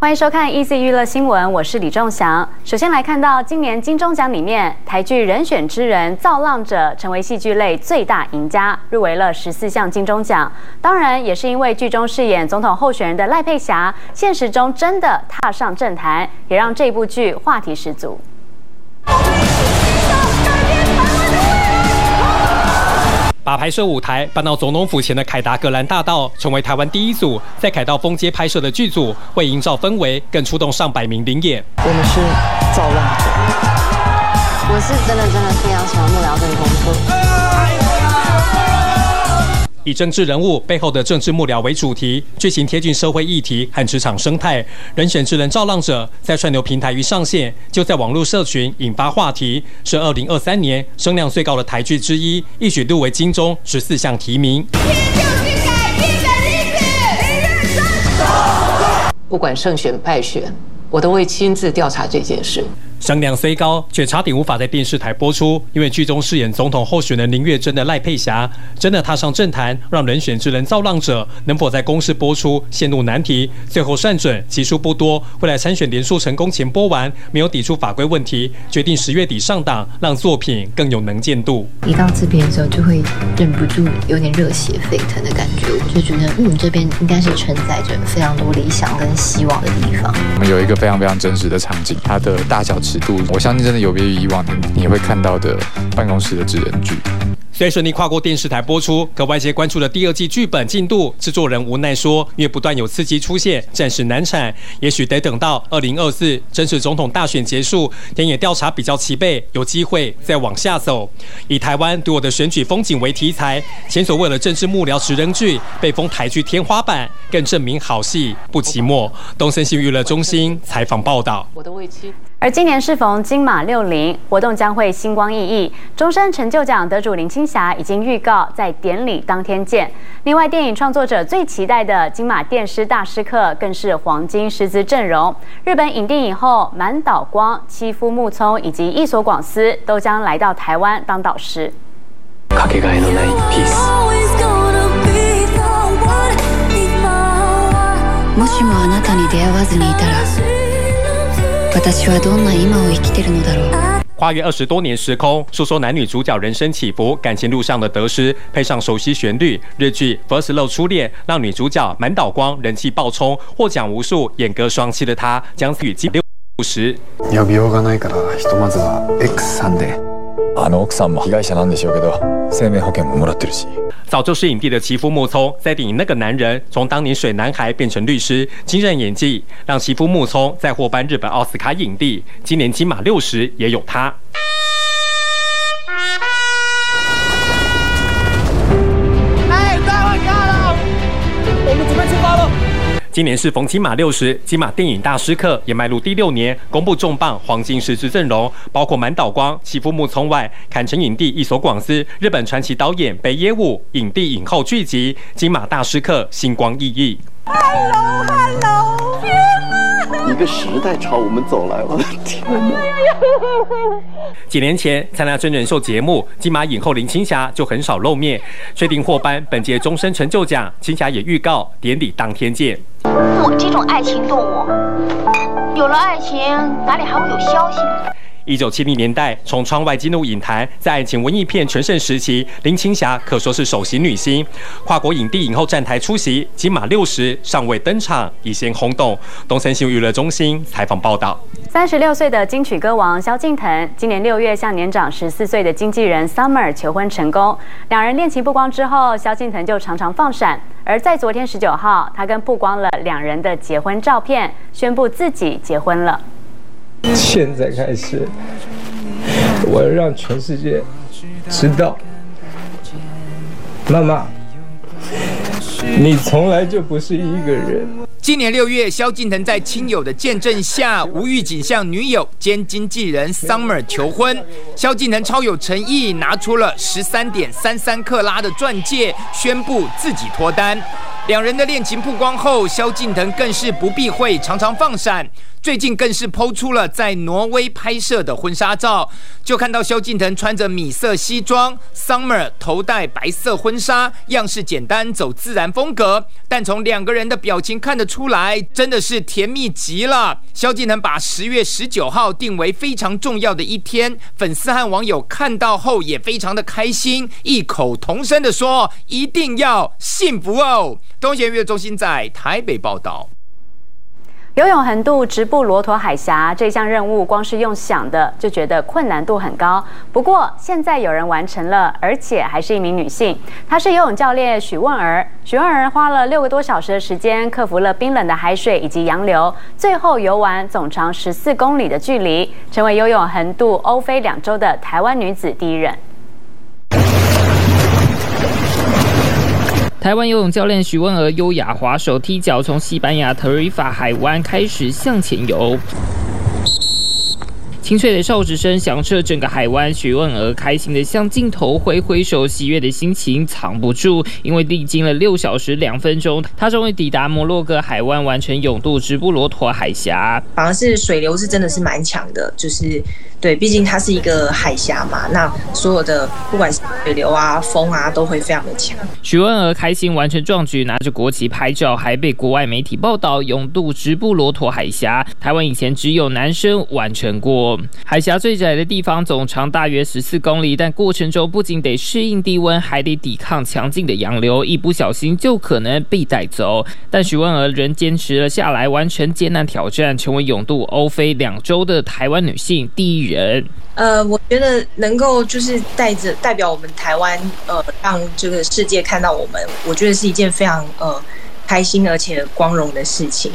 欢迎收看《EC 娱乐新闻》，我是李仲祥。首先来看到今年金钟奖里面，台剧《人选之人造浪者》成为戏剧类最大赢家，入围了十四项金钟奖。当然，也是因为剧中饰演总统候选人的赖佩霞，现实中真的踏上政坛，也让这部剧话题十足。把拍摄舞台搬到总统府前的凯达格兰大道，成为台湾第一组在凯道风街拍摄的剧组，为营造氛围，更出动上百名领演。我们是造浪者，我是真的真的非常喜欢幕僚这个工作。以政治人物背后的政治幕僚为主题，剧情贴近社会议题和职场生态。人选之人造浪者在串流平台一上线，就在网络社群引发话题，是二零二三年声量最高的台剧之一，一举入围金钟十四项提名。不管胜选败选，我都会亲自调查这件事。声量虽高，却差点无法在电视台播出，因为剧中饰演总统候选人林月珍的赖佩霞真的踏上政坛，让人选之人造浪者能否在公视播出陷入难题。最后算准集数不多，未来参选连数成功前播完，没有抵触法规问题，决定十月底上档，让作品更有能见度。一到这边的时候，就会忍不住有点热血沸腾的感觉，我就觉得嗯，这边应该是承载着非常多理想跟希望的地方。我们有一个非常非常真实的场景，它的大小。尺度，我相信真的有别于以往你会看到的办公室的职人剧。虽顺利跨过电视台播出，可外界关注的第二季剧本进度，制作人无奈说，因为不断有刺激出现，暂时难产，也许得等到二零二四真实总统大选结束，田野调查比较齐备，有机会再往下走。以台湾独有的选举风景为题材，前所未有的政治幕僚职人剧被封台剧天花板，更证明好戏不寂寞。东森新闻娱乐中心采访报道。我的而今年适逢金马六零，活动将会星光熠熠。终身成就奖得主林青霞已经预告在典礼当天见。另外，电影创作者最期待的金马电狮大师课更是黄金师资阵容。日本影帝影后满岛光、妻夫木聪以及一所广司都将来到台湾当导师。跨越二十多年时空，诉说男女主角人生起伏、感情路上的得失，配上熟悉旋律，日剧《First Love 初恋》让女主角满岛光人气爆冲，获奖无数。演歌双栖的她，将与金六十。早就是影帝的其夫木聪，在电影《那个男人》从当年水男孩变成律师，惊艳演技让其夫木聪再获颁日本奥斯卡影帝。今年金马六十也有他。今年是逢金马六十，金马电影大师课也迈入第六年，公布重磅黄金师资阵容，包括满岛光、妻夫木聪外，坎城影帝一所广司、日本传奇导演北野武，影帝影后聚集，金马大师课星光熠熠。Hello，Hello，天哪！一个时代朝我们走来，我的天哪！几年前参加真人秀节目，金马影后林青霞就很少露面，确定获颁本届终身成就奖，青霞也预告典礼当天见。我这种爱情动物，有了爱情哪里还会有消息呢？一九七零年代，从窗外进入影坛，在爱情文艺片全盛时期，林青霞可说是首席女星。跨国影帝影后站台出席，金马六十尚未登场，已先轰动。东森新闻娱乐中心采访报道。三十六岁的金曲歌王萧敬腾，今年六月向年长十四岁的经纪人 Summer 求婚成功。两人恋情曝光之后，萧敬腾就常常放闪。而在昨天十九号，他跟曝光了两人的结婚照片，宣布自己结婚了。现在开始，我要让全世界知道，妈妈，你从来就不是一个人。今年六月，萧敬腾在亲友的见证下，无预警向女友兼经纪人 Summer 求婚。萧敬腾超有诚意，拿出了十三点三三克拉的钻戒，宣布自己脱单。两人的恋情曝光后，萧敬腾更是不避讳，常常放闪。最近更是 PO 出了在挪威拍摄的婚纱照，就看到萧敬腾穿着米色西装，Summer 头戴白色婚纱，样式简单，走自然风格。但从两个人的表情看得出来，真的是甜蜜极了。萧敬腾把十月十九号定为非常重要的一天，粉丝和网友看到后也非常的开心，异口同声的说：“一定要幸福哦！”东协娱乐中心在台北报道。游泳横渡直布罗陀海峡这项任务，光是用想的就觉得困难度很高。不过现在有人完成了，而且还是一名女性。她是游泳教练许问儿。许问儿花了六个多小时的时间，克服了冰冷的海水以及洋流，最后游完总长十四公里的距离，成为游泳横渡欧非两洲的台湾女子第一人。台湾游泳教练许汶儿优雅划手踢脚，从西班牙特瑞法海湾开始向前游。清脆的哨子声响彻整个海湾，许汶儿开心地向镜头挥挥手，喜悦的心情藏不住，因为历经了六小时两分钟，他终于抵达摩洛哥海湾，完成泳渡直布罗陀海峡。反而是水流是真的是蛮强的，就是。对，毕竟它是一个海峡嘛，那所有的不管是水流啊、风啊，都会非常的强。许汶儿开心完成壮举，拿着国旗拍照，还被国外媒体报道勇渡直布罗陀海峡。台湾以前只有男生完成过。海峡最窄的地方总长大约十四公里，但过程中不仅得适应低温，还得抵抗强劲的洋流，一不小心就可能被带走。但许汶儿仍坚持了下来，完成艰难挑战，成为勇渡欧非两周的台湾女性第一人。人，呃，我觉得能够就是带着代表我们台湾，呃，让这个世界看到我们，我觉得是一件非常呃开心而且光荣的事情。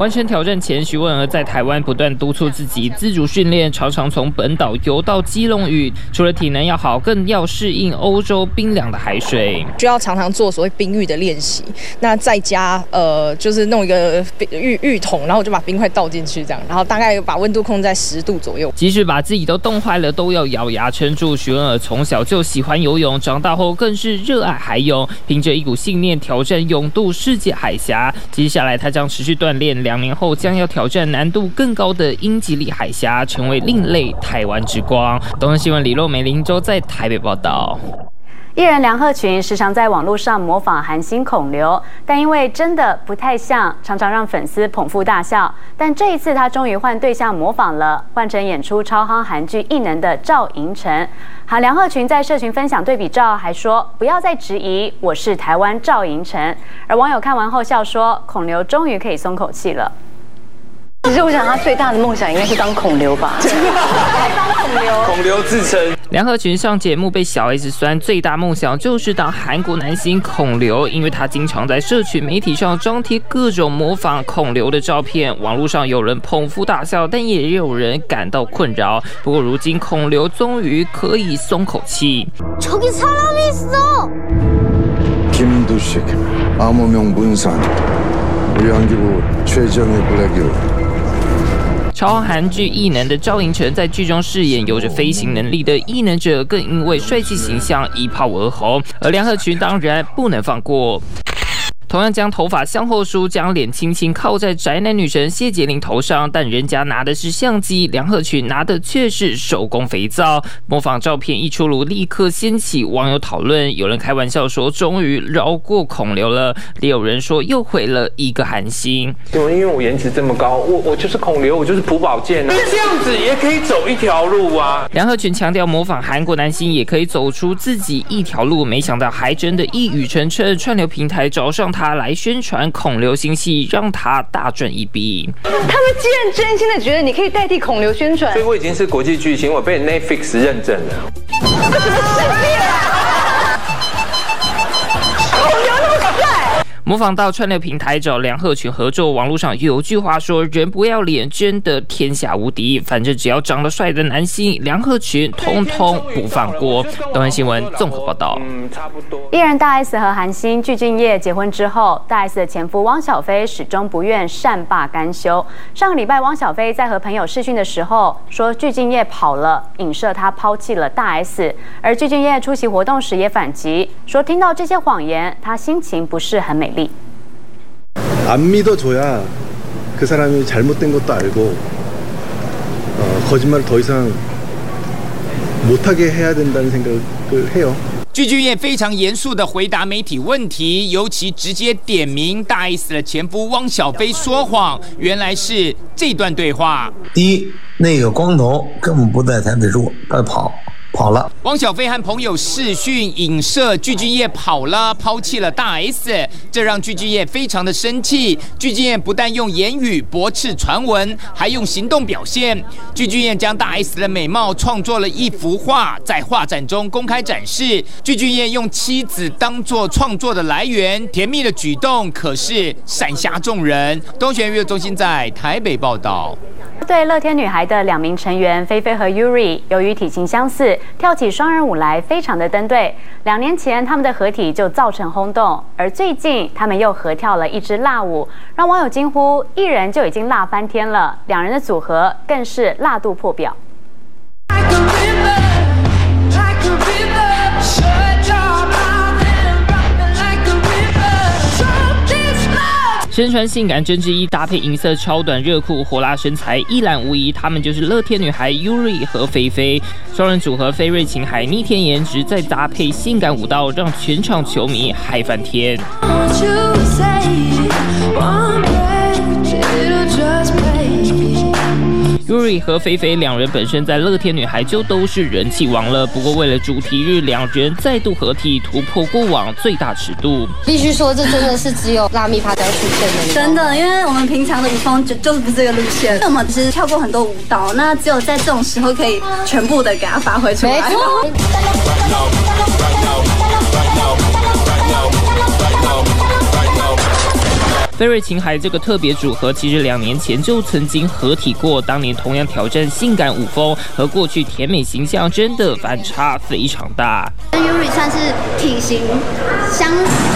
完成挑战前，徐文儿在台湾不断督促自己自主训练，常常从本岛游到基隆屿。除了体能要好，更要适应欧洲冰凉的海水，需要常常做所谓冰浴的练习。那在家，呃，就是弄一个浴浴桶，然后就把冰块倒进去，这样，然后大概把温度控制在十度左右。即使把自己都冻坏了，都要咬牙撑住。徐文儿从小就喜欢游泳，长大后更是热爱海泳，凭着一股信念挑战勇渡世界海峡。接下来，他将持续锻炼。两年后将要挑战难度更高的英吉利海峡，成为另类台湾之光。东森新闻李洛梅、林州在台北报道。艺人梁鹤群时常在网络上模仿韩星孔刘，但因为真的不太像，常常让粉丝捧腹大笑。但这一次他终于换对象模仿了，换成演出超夯韩剧《异能》的赵寅成。好，梁鹤群在社群分享对比照，还说不要再质疑我是台湾赵寅成。而网友看完后笑说，孔刘终于可以松口气了。其实我想他最大的梦想应该是当孔刘吧，当孔刘，孔刘自称。梁和群上节目被小 S 酸，最大梦想就是当韩国男星孔刘，因为他经常在社群媒体上张贴各种模仿孔刘的照片，网络上有人捧腹大笑，但也有人感到困扰。不过如今孔刘终于可以松口气。超韩剧《异能》的赵寅成在剧中饰演有着飞行能力的异能者，更因为帅气形象一炮而红。而梁赫群当然不能放过。同样将头发向后梳，将脸轻轻靠在宅男女神谢洁玲头上，但人家拿的是相机，梁鹤群拿的却是手工肥皂。模仿照片一出炉，立刻掀起网友讨论。有人开玩笑说：“终于饶过孔刘了。”也有人说：“又毁了一个韩星。”因为我颜值这么高，我我就是孔刘，我就是朴宝剑啊，这样子也可以走一条路啊。梁赫群强调模仿韩国男星也可以走出自己一条路，没想到还真的一语成谶，串流平台找上他。他来宣传孔刘新戏，让他大赚一笔。他们既然真心的觉得你可以代替孔刘宣传，所以我已经是国际巨星，我被 Netflix 认证了。这什么世界啊！模仿到串流平台找梁鹤群合作，网络上有句话说：“人不要脸，真的天下无敌。”反正只要长得帅的男星，梁鹤群通通不放过。东安新闻综合报道。嗯，差不多。艺人大 S 和韩星具俊晔结婚之后，大 S 的前夫汪小菲始终不愿善罢甘休。上个礼拜，汪小菲在和朋友视讯的时候说具俊晔跑了，影射他抛弃了大 S。而具俊晔出席活动时也反击说，听到这些谎言，他心情不是很美丽。안믿어줘야그사람이잘못된것도알고어거짓말을더이상못하게해야된다는생각을해요具俊曄非常严肃地回答媒体问题，尤其直接点名大 S 的前夫汪小菲说谎，原来是这段对话。第一，那个光头根本不在台北住，他跑。 跑了。汪小菲和朋友视讯影射具俊曄跑了，抛弃了大 S，这让具俊曄非常的生气。具俊曄不但用言语驳斥传闻，还用行动表现。具俊曄将大 S 的美貌创作了一幅画，在画展中公开展示。具俊曄用妻子当作创作的来源，甜蜜的举动可是闪瞎众人。东璇娱乐中心在台北报道。对乐天女孩的两名成员菲菲和 Yuri，由于体型相似，跳起双人舞来非常的登对。两年前他们的合体就造成轰动，而最近他们又合跳了一支辣舞，让网友惊呼：一人就已经辣翻天了，两人的组合更是辣度破表。身穿性感针织衣，搭配银色超短热裤，火辣身材一览无遗。她们就是乐天女孩 Yuri 和菲菲，双人组合，菲瑞琴海逆天颜值，再搭配性感舞蹈，让全场球迷嗨翻天。Yuri 和菲菲两人本身在乐天女孩就都是人气王了，不过为了主题日，两人再度合体，突破过往最大尺度。必须说，这真的是只有辣蜜趴才会出现的，真的，因为我们平常的舞风就就是不是这个路线。我们其实跳过很多舞蹈，那只有在这种时候可以全部的给它发挥出来。没菲瑞琴海这个特别组合，其实两年前就曾经合体过，当年同样挑战性感舞风，和过去甜美形象真的反差非常大。算是体型相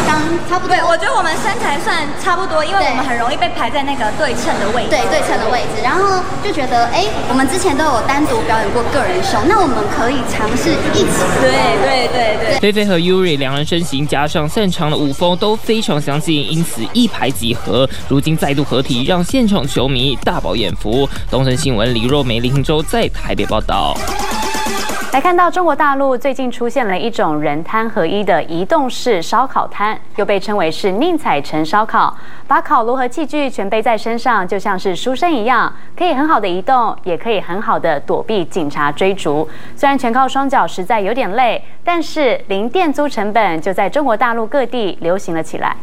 当差不多，对，我觉得我们身材算差不多，因为我们很容易被排在那个对称的位置，对，对称的位置，然后就觉得，哎，我们之前都有单独表演过个人秀，那我们可以尝试一起，对对对对。菲菲和 Yuri 两人身形加上擅长的舞风都非常相近，因此一拍即合，如今再度合体，让现场球迷大饱眼福。东森新闻李若梅、李庆洲在台北报道。来看到中国大陆最近出现了一种人摊合一的移动式烧烤摊，又被称为是宁采臣烧烤，把烤炉和器具全背在身上，就像是书生一样，可以很好的移动，也可以很好的躲避警察追逐。虽然全靠双脚实在有点累，但是零店租成本就在中国大陆各地流行了起来。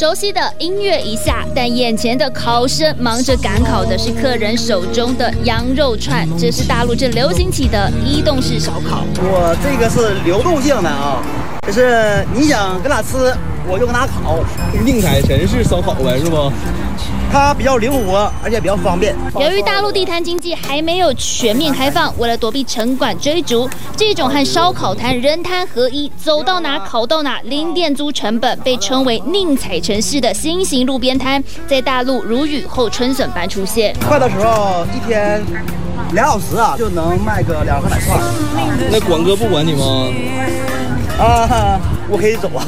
熟悉的音乐一下，但眼前的考生忙着赶考的是客人手中的羊肉串，这是大陆正流行起的移动式烧烤。我这个是流动性的啊，就是你想跟哪吃，我就跟哪烤。宁采臣式烧烤呗，是不？它比较灵活，而且比较方便。由于大陆地摊经济还没有全面开放，为了躲避城管追逐，这种和烧烤摊人摊合一，走到哪烤到哪，零店租成本，被称为宁采臣式的新型路边摊，在大陆如雨后春笋般出现。快的时候一天两小时啊，就能卖个两三百串。那管哥不管你吗？啊，我可以走啊。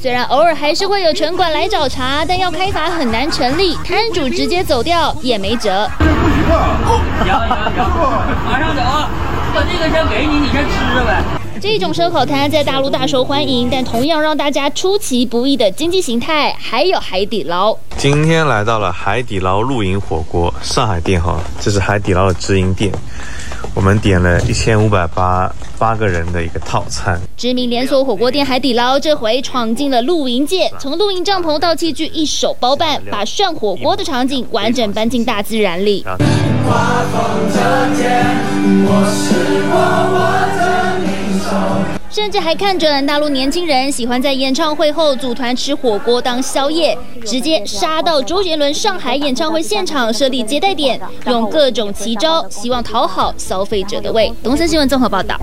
虽然偶尔还是会有城管来找茬，但要开罚很难成立，摊主直接走掉也没辙。不行啊！行行行，马上走啊！我这个先给你，你先吃着呗。这种烧烤摊在大陆大受欢迎，但同样让大家出其不意的经济形态还有海底捞。今天来到了海底捞露营火锅上海店哈，这是海底捞的直营店。我们点了一千五百八八个人的一个套餐。知名连锁火锅店海底捞这回闯进了露营界，从露营帐篷到器具一手包办，把涮火锅的场景完整搬进大自然里。甚至还看准大陆年轻人喜欢在演唱会后组团吃火锅当宵夜，直接杀到周杰伦上海演唱会现场设立接待点，用各种奇招，希望讨好消费者的胃。东森新闻综合报道。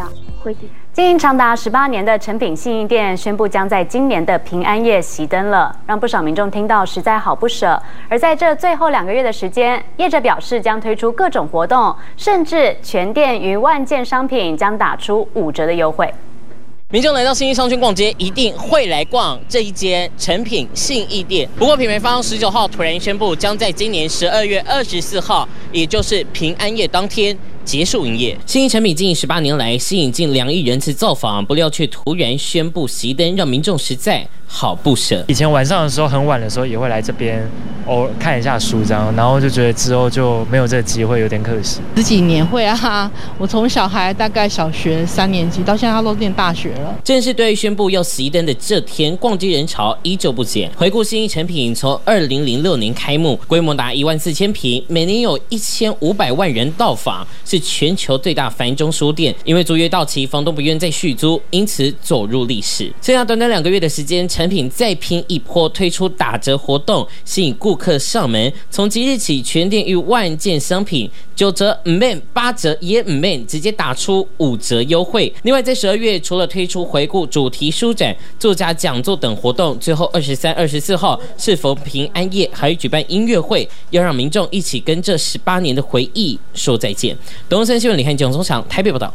经营长达十八年的诚品信义店宣布将在今年的平安夜熄灯了，让不少民众听到实在好不舍。而在这最后两个月的时间，业者表示将推出各种活动，甚至全店逾万件商品将打出五折的优惠。民众来到信义商圈逛街，一定会来逛这一间诚品信义店。不过，品牌方十九号突然宣布，将在今年十二月二十四号，也就是平安夜当天结束营业。新一产品经营十八年来，吸引近两亿人次造访，不料却突然宣布熄灯，让民众实在好不舍。以前晚上的时候，很晚的时候也会来这边哦看一下书章，然后就觉得之后就没有这个机会，有点可惜。十几年会啊，我从小孩大概小学三年级到现在，他都念大学了。正是对宣布要熄灯的这天，逛街人潮依旧不减。回顾新一产品，从二零零六年开幕，规模达一万四千平，每年有一千五百万人到访，是是全球最大繁中书店。因为租约到期，房东不愿再续租，因此走入历史。剩下短短两个月的时间，产品再拼一波，推出打折活动，吸引顾客上门。从即日起，全店逾万件商品九折唔免，八折也唔免，直接打出五折优惠。另外，在十二月，除了推出回顾主题书展、作家讲座等活动，最后二十三、二十四号是逢平安夜，还举办音乐会，要让民众一起跟这十八年的回忆说再见。东森新闻李汉炯从场台北报道。